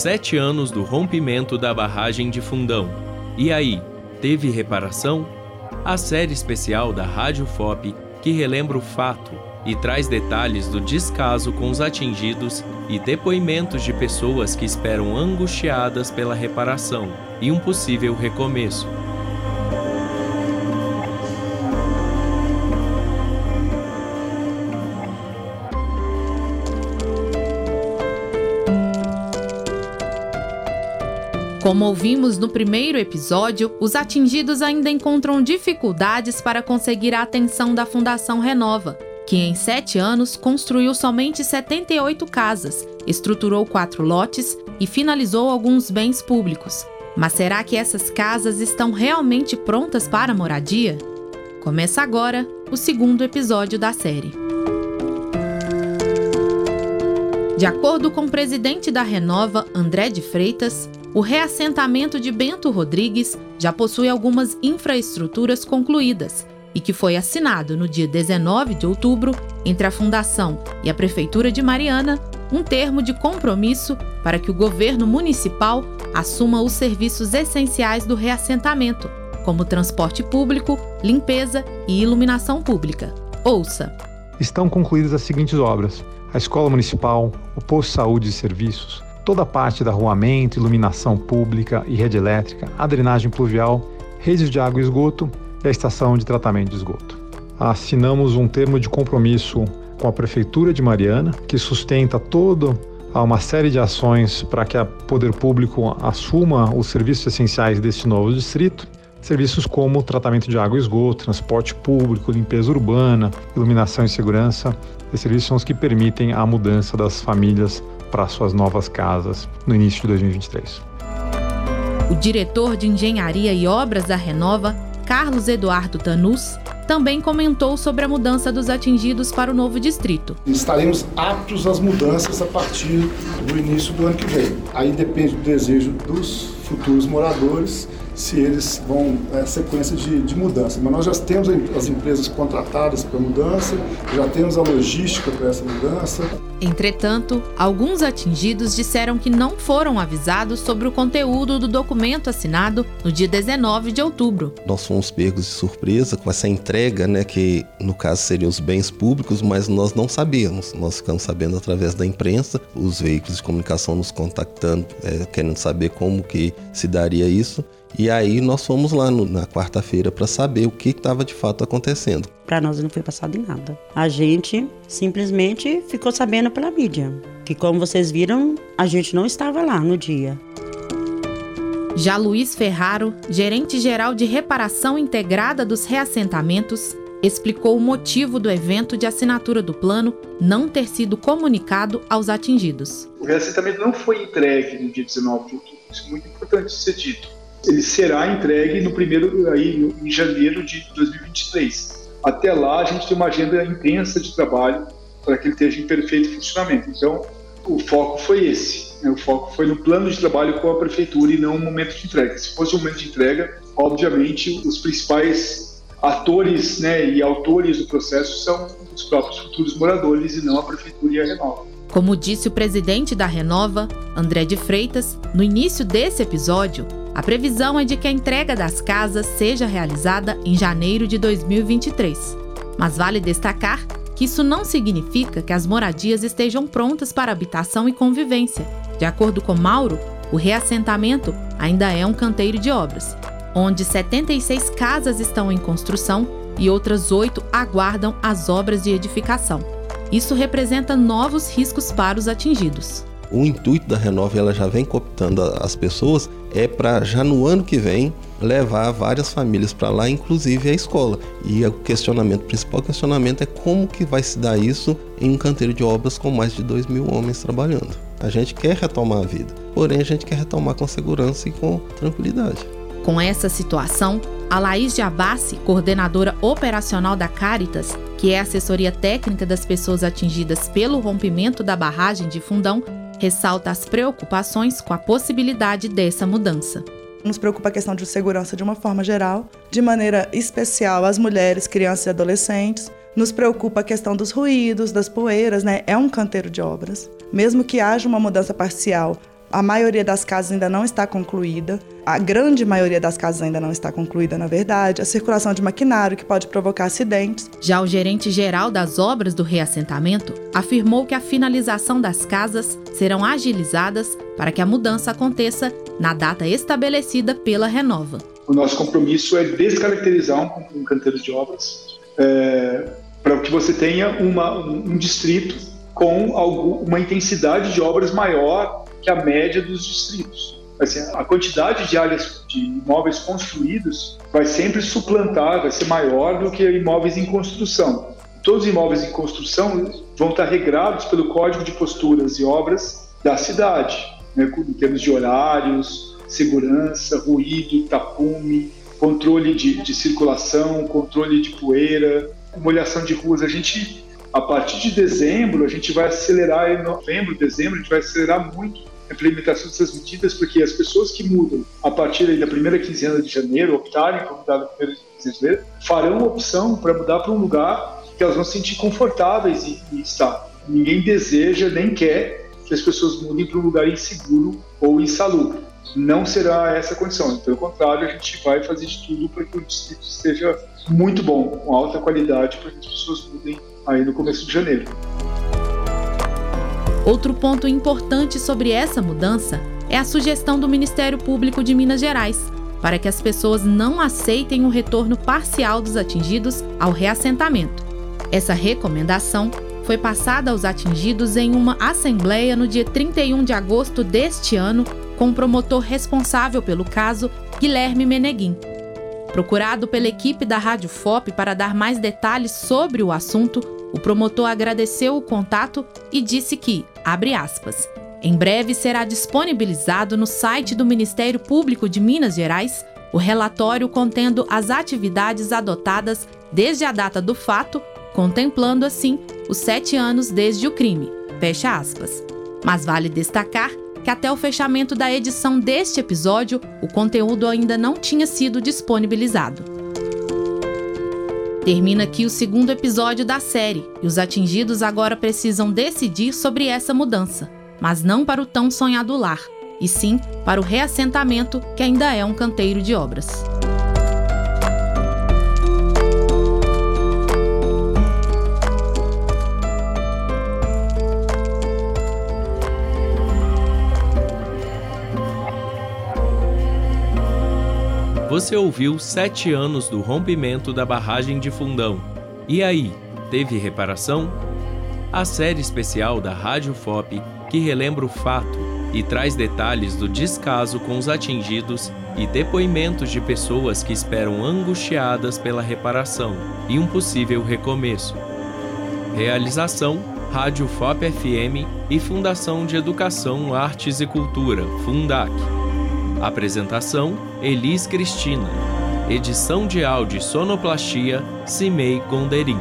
sete anos do rompimento da barragem de Fundão. E aí, teve reparação? A série especial da Rádio FOP que relembra o fato e traz detalhes do descaso com os atingidos e depoimentos de pessoas que esperam angustiadas pela reparação e um possível recomeço. Como ouvimos no primeiro episódio, os atingidos ainda encontram dificuldades para conseguir a atenção da Fundação Renova, que em sete anos construiu somente 78 casas, estruturou quatro lotes e finalizou alguns bens públicos. Mas será que essas casas estão realmente prontas para moradia? Começa agora o segundo episódio da série. De acordo com o presidente da Renova, André de Freitas, o reassentamento de Bento Rodrigues já possui algumas infraestruturas concluídas e que foi assinado no dia 19 de outubro entre a Fundação e a Prefeitura de Mariana um termo de compromisso para que o governo municipal assuma os serviços essenciais do reassentamento, como transporte público, limpeza e iluminação pública. Ouça. Estão concluídas as seguintes obras: a Escola Municipal, o Posto de Saúde e Serviços, toda a parte da arruamento, iluminação pública e rede elétrica, a drenagem pluvial, redes de água e esgoto e a estação de tratamento de esgoto. Assinamos um termo de compromisso com a Prefeitura de Mariana, que sustenta toda uma série de ações para que o poder público assuma os serviços essenciais deste novo distrito. Serviços como tratamento de água e esgoto, transporte público, limpeza urbana, iluminação e segurança. Esses serviços são os que permitem a mudança das famílias para suas novas casas no início de 2023. O diretor de Engenharia e Obras da Renova, Carlos Eduardo Tanus, também comentou sobre a mudança dos atingidos para o novo distrito. Estaremos aptos às mudanças a partir do início do ano que vem. Aí depende do desejo dos futuros moradores se eles vão é, sequência de, de mudança. Mas nós já temos as empresas contratadas para mudança, já temos a logística para essa mudança. Entretanto, alguns atingidos disseram que não foram avisados sobre o conteúdo do documento assinado no dia 19 de outubro. Nós fomos pegos de surpresa com essa entrega, né, que no caso seriam os bens públicos, mas nós não sabíamos. Nós ficamos sabendo através da imprensa, os veículos de comunicação nos contactando, é, querendo saber como que se daria isso. E aí nós fomos lá no, na quarta-feira para saber o que estava de fato acontecendo. Para nós não foi passado em nada. A gente simplesmente ficou sabendo pela mídia. Que como vocês viram, a gente não estava lá no dia. Já Luiz Ferraro, gerente geral de reparação integrada dos reassentamentos, explicou o motivo do evento de assinatura do plano não ter sido comunicado aos atingidos. O reassentamento não foi entregue no dia 19 de outubro, isso é muito importante ser dito ele será entregue no primeiro aí em janeiro de 2023. Até lá a gente tem uma agenda intensa de trabalho para que ele esteja em perfeito funcionamento. Então o foco foi esse. Né? O foco foi no plano de trabalho com a prefeitura e não no momento de entrega. Se fosse o momento de entrega, obviamente os principais atores né, e autores do processo são os próprios futuros moradores e não a prefeitura e a Renova. Como disse o presidente da Renova, André de Freitas, no início desse episódio, a previsão é de que a entrega das casas seja realizada em janeiro de 2023. Mas vale destacar que isso não significa que as moradias estejam prontas para habitação e convivência. De acordo com Mauro, o reassentamento ainda é um canteiro de obras, onde 76 casas estão em construção e outras oito aguardam as obras de edificação. Isso representa novos riscos para os atingidos o intuito da Renove ela já vem cooptando as pessoas é para já no ano que vem levar várias famílias para lá, inclusive a escola. E o questionamento, o principal questionamento é como que vai se dar isso em um canteiro de obras com mais de 2 mil homens trabalhando. A gente quer retomar a vida, porém a gente quer retomar com segurança e com tranquilidade. Com essa situação, a Laís de Abassi, coordenadora operacional da Caritas, que é assessoria técnica das pessoas atingidas pelo rompimento da barragem de Fundão, ressalta as preocupações com a possibilidade dessa mudança. Nos preocupa a questão de segurança de uma forma geral, de maneira especial as mulheres, crianças e adolescentes. Nos preocupa a questão dos ruídos, das poeiras, né? É um canteiro de obras. Mesmo que haja uma mudança parcial A maioria das casas ainda não está concluída. A grande maioria das casas ainda não está concluída, na verdade. A circulação de maquinário que pode provocar acidentes. Já o gerente geral das obras do reassentamento afirmou que a finalização das casas serão agilizadas para que a mudança aconteça na data estabelecida pela Renova. O nosso compromisso é descaracterizar um, canteiro de obras é, para que você tenha uma, um, um distrito com algum, uma intensidade de obras maior que a média dos distritos. Assim, a quantidade de áreas de imóveis construídos vai sempre suplantar, vai ser maior do que imóveis em construção. Todos os imóveis em construção vão estar regrados pelo Código de Posturas e Obras da cidade, né, em termos de horários, segurança, ruído, tapume, controle de, de circulação, controle de poeira, molhação de ruas. A gente, a partir de dezembro, a gente vai acelerar, em novembro, dezembro, a gente vai acelerar muito implementação dessas medidas, porque as pessoas que mudam a partir da primeira quinzena de janeiro, optarem por mudar na primeira quinzena de janeiro, farão opção para mudar para um lugar que elas vão se sentir confortáveis em, em estar. Ninguém deseja nem quer que as pessoas mudem para um lugar inseguro ou insalubre. Não será essa a condição. Pelo contrário, a gente vai fazer de tudo para que o distrito esteja muito bom, com alta qualidade, para que as pessoas mudem aí no começo de janeiro. Outro ponto importante sobre essa mudança é a sugestão do Ministério Público de Minas Gerais para que as pessoas não aceitem o retorno parcial dos atingidos ao reassentamento. Essa recomendação foi passada aos atingidos em uma assembleia no dia 31 de agosto deste ano com o promotor responsável pelo caso, Guilherme Meneguim. Procurado pela equipe da Rádio FOP para dar mais detalhes sobre o assunto, o promotor agradeceu o contato e disse que, abre aspas, em breve será disponibilizado no site do Ministério Público de Minas Gerais o relatório contendo as atividades adotadas desde a data do fato, contemplando assim os sete anos desde o crime. Fecha aspas. Mas vale destacar que até o fechamento da edição deste episódio, o conteúdo ainda não tinha sido disponibilizado. Termina aqui o segundo episódio da série e os atingidos agora precisam decidir sobre essa mudança, mas não para o tão sonhado lar, e sim para o reassentamento que ainda é um canteiro de obras. Você ouviu Sete Anos do Rompimento da Barragem de Fundão. E aí, teve reparação? A série especial da Rádio FOP que relembra o fato e traz detalhes do descaso com os atingidos e depoimentos de pessoas que esperam angustiadas pela reparação e um possível recomeço. Realização: Rádio FOP FM e Fundação de Educação, Artes e Cultura, Fundac. Apresentação: Elis Cristina. Edição de áudio e sonoplastia: Cimei Gonderim.